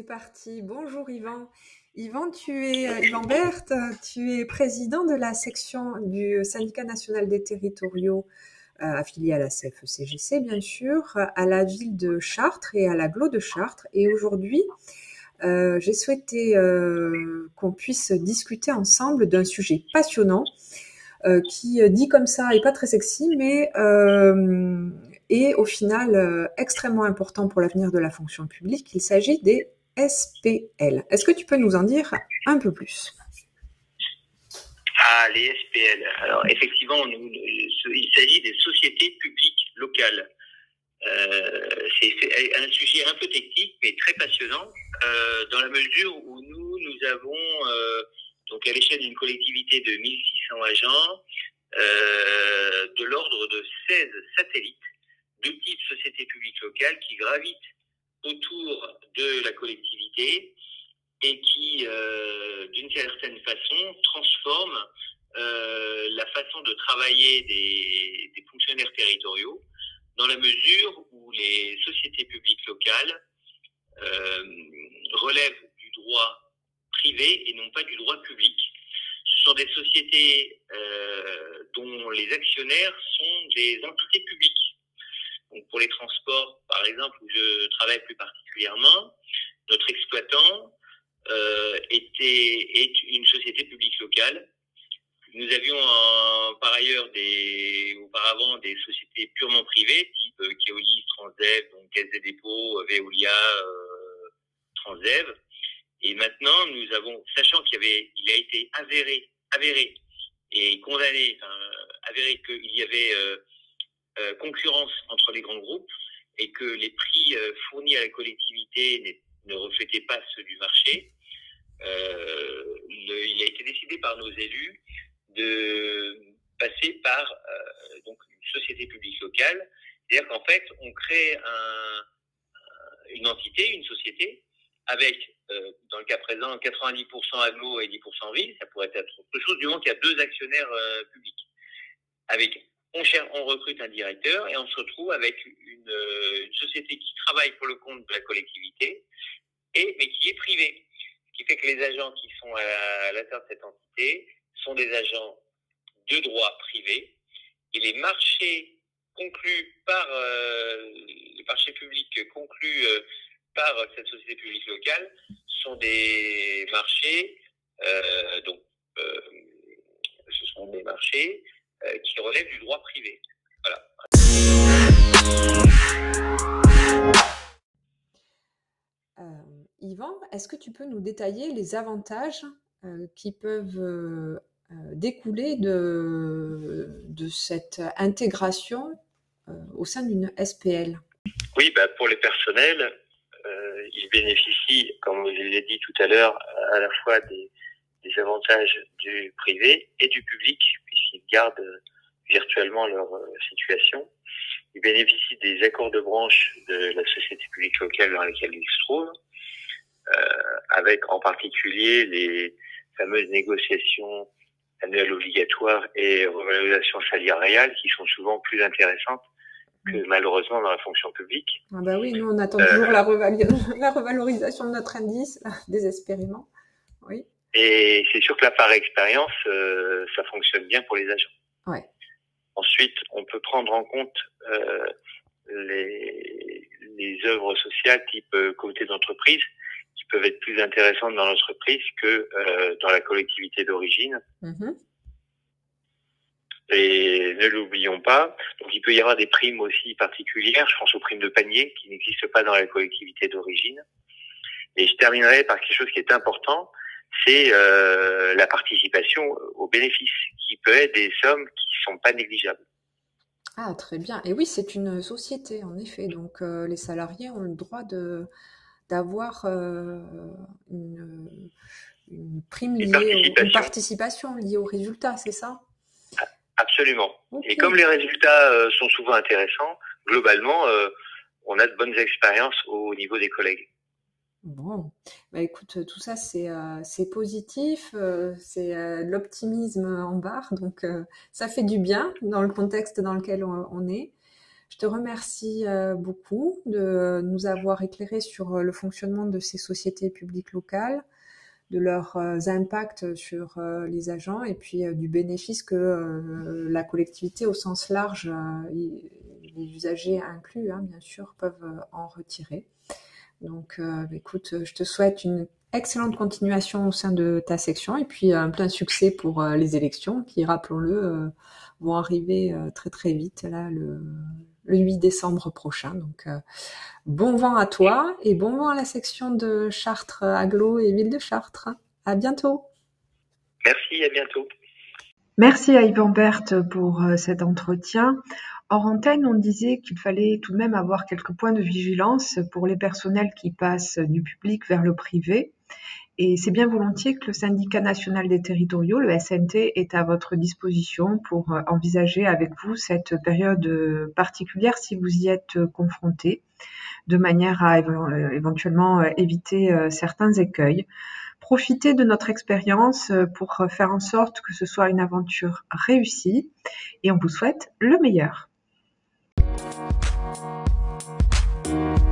parti. Bonjour Yvan. Yvan, tu es euh, Yvan Berthe, tu es président de la section du syndicat national des territoriaux euh, affilié à la CFE-CGC, bien sûr, à la ville de Chartres et à l'agglo de Chartres. Et aujourd'hui, euh, j'ai souhaité qu'on puisse discuter ensemble d'un sujet passionnant qui dit comme ça est pas très sexy, mais est au final extrêmement important pour l'avenir de la fonction publique. Il s'agit des SPL. Est-ce que tu peux nous en dire un peu plus? Ah, les SPL. Alors, effectivement, il s'agit des sociétés publiques locales. Euh, c'est un sujet un peu technique, mais très passionnant, euh, dans la mesure où nous, nous avons, euh, donc à l'échelle d'une collectivité de 1600 agents, de l'ordre de 16 satellites de type sociétés publiques locales qui gravitent autour de collectivité et qui, euh, d'une certaine façon, transforme euh, la façon de travailler des, fonctionnaires territoriaux dans la mesure où les sociétés publiques locales euh, relèvent du droit privé et non pas du droit public. Ce sont des sociétés dont les actionnaires sont des entités publiques donc pour les transports, par exemple, où je travaille plus particulièrement, notre exploitant euh, était est une société publique locale. Nous avions par ailleurs des auparavant des sociétés purement privées, type euh, Keolis, Transdev, donc Caisse des dépôts, Veolia, euh, Transdev. Et maintenant, nous avons, sachant qu'il avait, il a été avéré, avéré et condamné, enfin, avéré qu'il y avait euh, euh, concurrence entre les grands groupes et que les prix euh, fournis à la collectivité ne reflétaient pas ceux du marché, euh, il a été décidé par nos élus de passer par donc une société publique locale. C'est-à-dire qu'en fait, on crée un, une entité, une société, avec, dans le cas présent, 90% aglo et 10% ville, ça pourrait être autre chose, du moment qu'il y a deux actionnaires publics, avec on, recrute un directeur et on se retrouve avec une, euh, une, société qui travaille pour le compte de la collectivité, et, mais qui est privée. Ce qui fait que les agents qui sont à l'intérieur de cette entité sont des agents de droit privé, et les marchés conclus par euh, les marchés publics conclus euh, par cette société publique locale sont des marchés donc ce sont des marchés qui relève du droit privé. Voilà. Euh, Yvan, est-ce que tu peux nous détailler les avantages euh, qui peuvent euh, découler de, de, cette intégration euh, au sein d'une SPL Oui, bah pour les personnels, ils bénéficient, comme vous l'avez dit tout à l'heure, à la fois des, des avantages du privé et du public, puisqu'ils gardent virtuellement leur euh, situation. Ils bénéficient des accords de branche de la société publique locale dans laquelle ils se trouvent, euh, avec en particulier les fameuses négociations annuelles obligatoires et revalorisation salariale qui sont souvent plus intéressantes que mm. malheureusement dans la fonction publique. Ah bah oui, nous on attend toujours euh, la, la, revalorisation de notre indice, désespérément. Oui. Et c'est sûr que là, par expérience, euh, ça fonctionne bien pour les agents. Ouais. Ensuite, on peut prendre en compte euh, les, les œuvres sociales type euh, comité d'entreprise qui peuvent être plus intéressantes dans l'entreprise que euh, dans la collectivité d'origine. Mmh. Et ne l'oublions pas, donc il peut y avoir des primes aussi particulières, je pense aux primes de panier qui n'existent pas dans la collectivité d'origine. Et je terminerai par quelque chose qui est important, c'est euh, la participation aux bénéfices, qui peut être des sommes qui sont pas négligeables. Ah, très bien. Et oui, c'est une société, en effet. Donc, euh, les salariés ont le droit de d'avoir euh, une, une, prime liée, une participation. Au, une participation liée au résultat, c'est ça? Absolument. Okay. Et comme les résultats sont souvent intéressants, globalement, on a de bonnes expériences au niveau des collègues. Bon, bah écoute, tout ça c'est euh, c'est positif, euh, c'est euh, l'optimisme en barre, donc euh, ça fait du bien dans le contexte dans lequel on, est. Je te remercie beaucoup de nous avoir éclairé sur le fonctionnement de ces sociétés publiques locales, de leurs impacts sur les agents et puis du bénéfice que la collectivité au sens large, les usagers inclus, hein, bien sûr, peuvent en retirer. Donc, écoute, je te souhaite une excellente continuation au sein de ta section et puis un plein succès pour les élections qui, rappelons-le, vont arriver très très vite là le, 8 décembre prochain. Donc bon vent à toi et bon vent à la section de Chartres Aglo et Ville de Chartres. À bientôt. Merci, à bientôt. Merci à Yvan Berthe pour cet entretien. Hors antenne, on disait qu'il fallait tout de même avoir quelques points de vigilance pour les personnels qui passent du public vers le privé. Et c'est bien volontiers que le syndicat national des territoriaux, le SNT, est à votre disposition pour euh, envisager avec vous cette période euh, particulière si vous y êtes confronté, de manière à euh, éventuellement éviter certains écueils. Profitez de notre expérience pour faire en sorte que ce soit une aventure réussie et on vous souhaite le meilleur.